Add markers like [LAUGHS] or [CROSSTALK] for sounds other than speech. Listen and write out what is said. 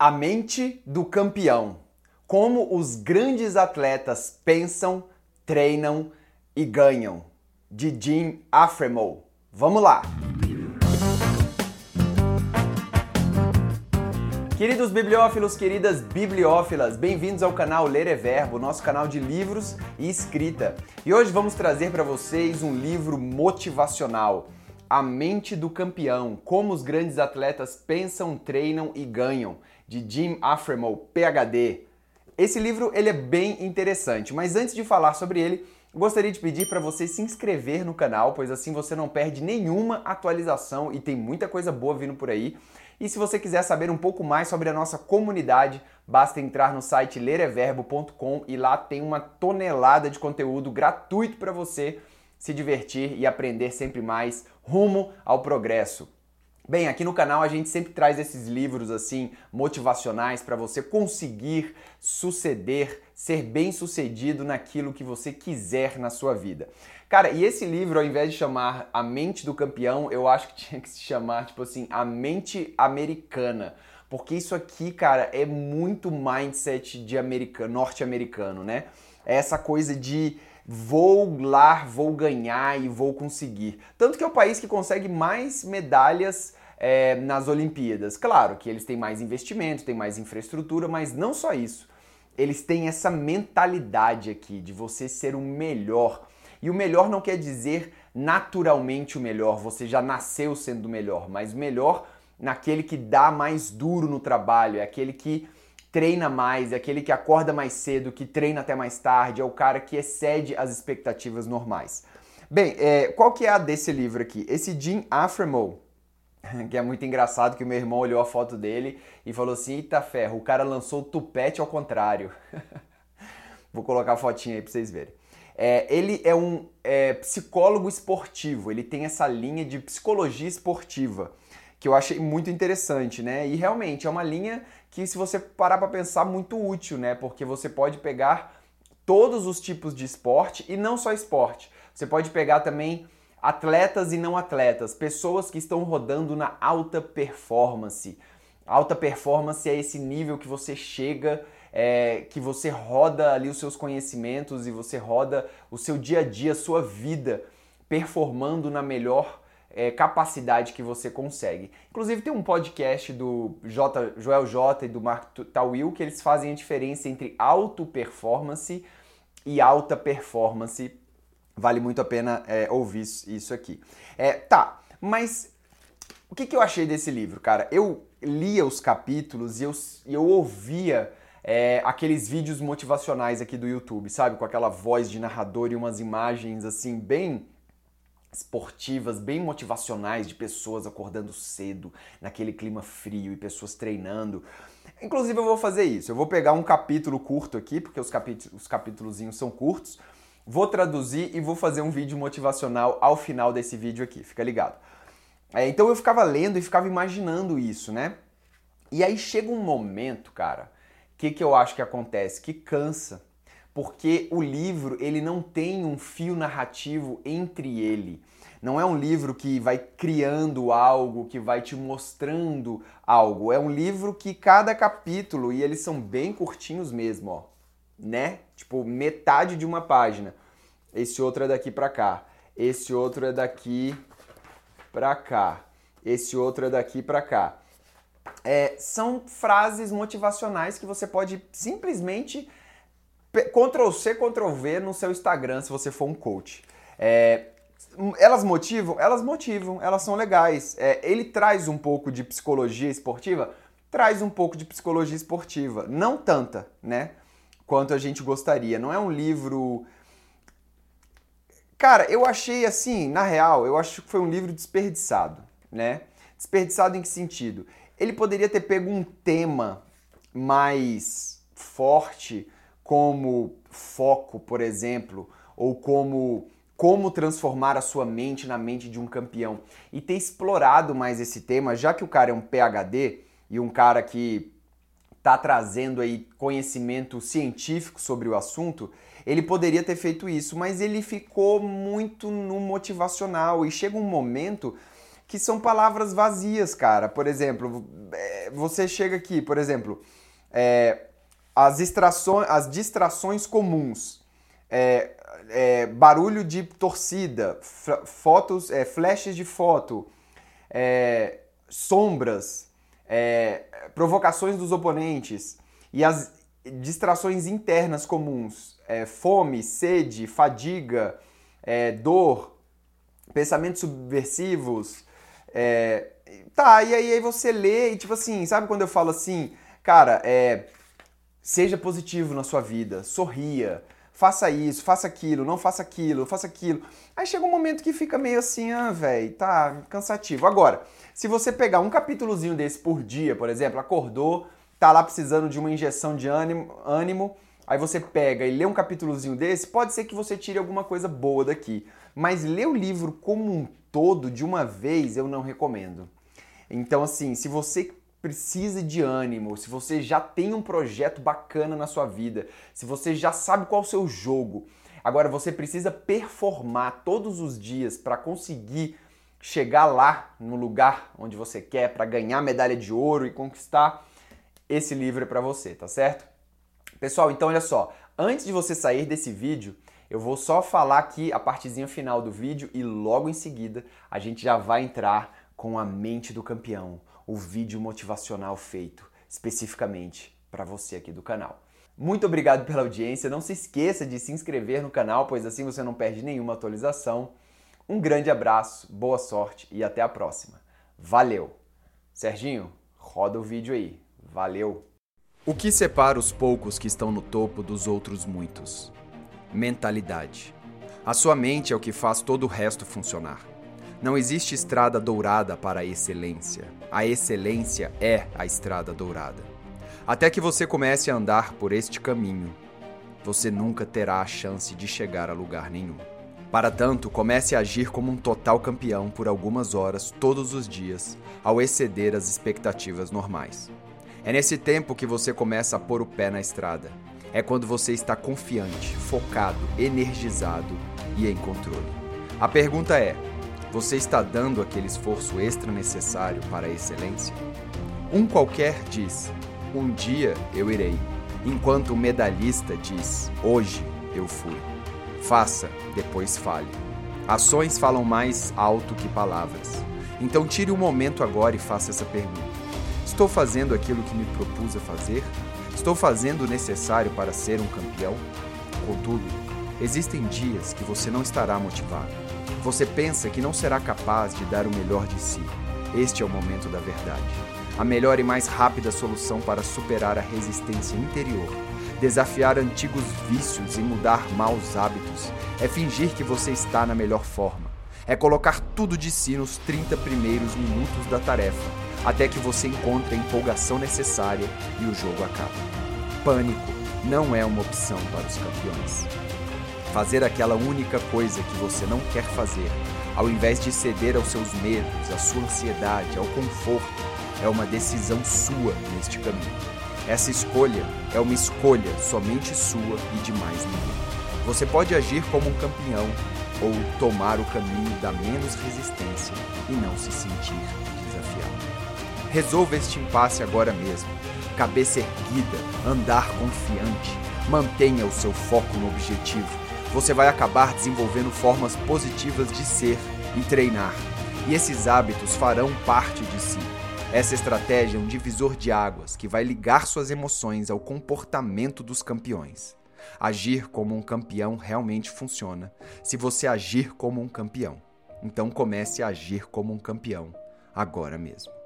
A mente do campeão. Como os grandes atletas pensam, treinam e ganham. De Jim Afremo. Vamos lá! Queridos bibliófilos, queridas bibliófilas, bem-vindos ao canal Ler é Verbo, nosso canal de livros e escrita. E hoje vamos trazer para vocês um livro motivacional, A Mente do Campeão: Como os grandes atletas pensam, treinam e ganham de Jim Afremo, PhD. Esse livro ele é bem interessante, mas antes de falar sobre ele, gostaria de pedir para você se inscrever no canal, pois assim você não perde nenhuma atualização e tem muita coisa boa vindo por aí. E se você quiser saber um pouco mais sobre a nossa comunidade, basta entrar no site lereverbo.com e lá tem uma tonelada de conteúdo gratuito para você se divertir e aprender sempre mais rumo ao progresso. Bem, aqui no canal a gente sempre traz esses livros assim motivacionais para você conseguir suceder, ser bem-sucedido naquilo que você quiser na sua vida. Cara, e esse livro, ao invés de chamar A Mente do Campeão, eu acho que [LAUGHS] tinha que se chamar, tipo assim, A Mente Americana. Porque isso aqui, cara, é muito mindset de americano, norte-americano, né? É essa coisa de vou lá, vou ganhar e vou conseguir. Tanto que é o país que consegue mais medalhas é, nas Olimpíadas. Claro que eles têm mais investimento, têm mais infraestrutura, mas não só isso. Eles têm essa mentalidade aqui de você ser o melhor. E o melhor não quer dizer naturalmente o melhor, você já nasceu sendo o melhor, mas melhor naquele que dá mais duro no trabalho, é aquele que treina mais, é aquele que acorda mais cedo, que treina até mais tarde, é o cara que excede as expectativas normais. Bem, é, qual que é a desse livro aqui? Esse Jim Afremo, [LAUGHS] que é muito engraçado que o meu irmão olhou a foto dele e falou assim, eita ferro, o cara lançou o tupete ao contrário. [LAUGHS] Vou colocar a fotinha aí pra vocês verem. É, ele é um é, psicólogo esportivo, ele tem essa linha de psicologia esportiva que eu achei muito interessante, né? E realmente é uma linha que, se você parar para pensar, muito útil, né? Porque você pode pegar todos os tipos de esporte e não só esporte. Você pode pegar também atletas e não atletas, pessoas que estão rodando na alta performance. Alta performance é esse nível que você chega, é, que você roda ali os seus conhecimentos e você roda o seu dia a dia, a sua vida, performando na melhor é, capacidade que você consegue. Inclusive tem um podcast do J, Joel J e do Mark Tawil que eles fazem a diferença entre auto performance e alta performance. Vale muito a pena é, ouvir isso aqui. É, tá, mas o que, que eu achei desse livro, cara? Eu lia os capítulos e eu, eu ouvia é, aqueles vídeos motivacionais aqui do YouTube, sabe? Com aquela voz de narrador e umas imagens assim bem esportivas, bem motivacionais de pessoas acordando cedo, naquele clima frio e pessoas treinando. Inclusive eu vou fazer isso. Eu vou pegar um capítulo curto aqui, porque os, capítulos, os capítulozinhos são curtos. Vou traduzir e vou fazer um vídeo motivacional ao final desse vídeo aqui. Fica ligado. É, então eu ficava lendo e ficava imaginando isso, né? E aí chega um momento, cara, que que eu acho que acontece? Que cansa porque o livro ele não tem um fio narrativo entre ele. Não é um livro que vai criando algo, que vai te mostrando algo. É um livro que cada capítulo, e eles são bem curtinhos mesmo, ó, né? Tipo, metade de uma página. Esse outro é daqui para cá. Esse outro é daqui para cá. Esse outro é daqui para cá. É, são frases motivacionais que você pode simplesmente Ctrl C, Ctrl V no seu Instagram se você for um coach. É, elas motivam? Elas motivam, elas são legais. É, ele traz um pouco de psicologia esportiva? Traz um pouco de psicologia esportiva. Não tanta, né? Quanto a gente gostaria. Não é um livro. Cara, eu achei assim, na real, eu acho que foi um livro desperdiçado, né? Desperdiçado em que sentido? Ele poderia ter pego um tema mais forte como foco, por exemplo, ou como como transformar a sua mente na mente de um campeão e ter explorado mais esse tema, já que o cara é um PhD e um cara que está trazendo aí conhecimento científico sobre o assunto, ele poderia ter feito isso, mas ele ficou muito no motivacional e chega um momento que são palavras vazias, cara. Por exemplo, é, você chega aqui, por exemplo, é, as, distrações, as distrações comuns. É, é, barulho de torcida, fotos, é, flashes de foto, é, sombras, é, provocações dos oponentes e as distrações internas comuns, é, fome, sede, fadiga, dor, pensamentos subversivos. Tá, e aí, aí você lê e tipo assim, sabe quando eu falo assim, cara, é, seja positivo na sua vida, sorria, faça isso, faça aquilo, não faça aquilo, faça aquilo. Aí chega um momento que fica meio assim, ah, velho, tá cansativo. Agora, se você pegar um capítulozinho desse por dia, por exemplo, acordou, tá lá precisando de uma injeção de ânimo, ânimo aí você pega e lê um capítulozinho desse, pode ser que você tire alguma coisa boa daqui. Mas ler o livro como um todo de uma vez eu não recomendo. Então, assim, se você precisa de ânimo, se você já tem um projeto bacana na sua vida, se você já sabe qual é o seu jogo, agora você precisa performar todos os dias para conseguir chegar lá no lugar onde você quer para ganhar medalha de ouro e conquistar, esse livro é para você, tá certo? Pessoal, então olha só, antes de você sair desse vídeo, eu vou só falar aqui a partezinha final do vídeo e logo em seguida a gente já vai entrar com a mente do campeão, o vídeo motivacional feito especificamente para você aqui do canal. Muito obrigado pela audiência. Não se esqueça de se inscrever no canal, pois assim você não perde nenhuma atualização. Um grande abraço, boa sorte e até a próxima. Valeu! Serginho, roda o vídeo aí. Valeu! O que separa os poucos que estão no topo dos outros muitos? Mentalidade. A sua mente é o que faz todo o resto funcionar. Não existe estrada dourada para a excelência. A excelência é a estrada dourada. Até que você comece a andar por este caminho, você nunca terá a chance de chegar a lugar nenhum. Para tanto, comece a agir como um total campeão por algumas horas todos os dias, ao exceder as expectativas normais. É nesse tempo que você começa a pôr o pé na estrada. É quando você está confiante, focado, energizado e em controle. A pergunta é: você está dando aquele esforço extra necessário para a excelência? Um qualquer diz: um dia eu irei, enquanto o medalhista diz: hoje eu fui. Faça, depois fale. Ações falam mais alto que palavras. Então tire um momento agora e faça essa pergunta: Estou fazendo aquilo que me propus a fazer? Estou fazendo o necessário para ser um campeão? Contudo, existem dias que você não estará motivado. Você pensa que não será capaz de dar o melhor de si. Este é o momento da verdade. A melhor e mais rápida solução para superar a resistência interior Desafiar antigos vícios e mudar maus hábitos é fingir que você está na melhor forma. É colocar tudo de si nos 30 primeiros minutos da tarefa, até que você encontre a empolgação necessária e o jogo acaba. Pânico não é uma opção para os campeões. Fazer aquela única coisa que você não quer fazer, ao invés de ceder aos seus medos, à sua ansiedade, ao conforto, é uma decisão sua neste caminho. Essa escolha é uma escolha somente sua e de mais ninguém. Você pode agir como um campeão ou tomar o caminho da menos resistência e não se sentir desafiado. Resolva este impasse agora mesmo. Cabeça erguida, andar confiante. Mantenha o seu foco no objetivo. Você vai acabar desenvolvendo formas positivas de ser e treinar. E esses hábitos farão parte de si essa estratégia é um divisor de águas que vai ligar suas emoções ao comportamento dos campeões. Agir como um campeão realmente funciona se você agir como um campeão. Então comece a agir como um campeão agora mesmo.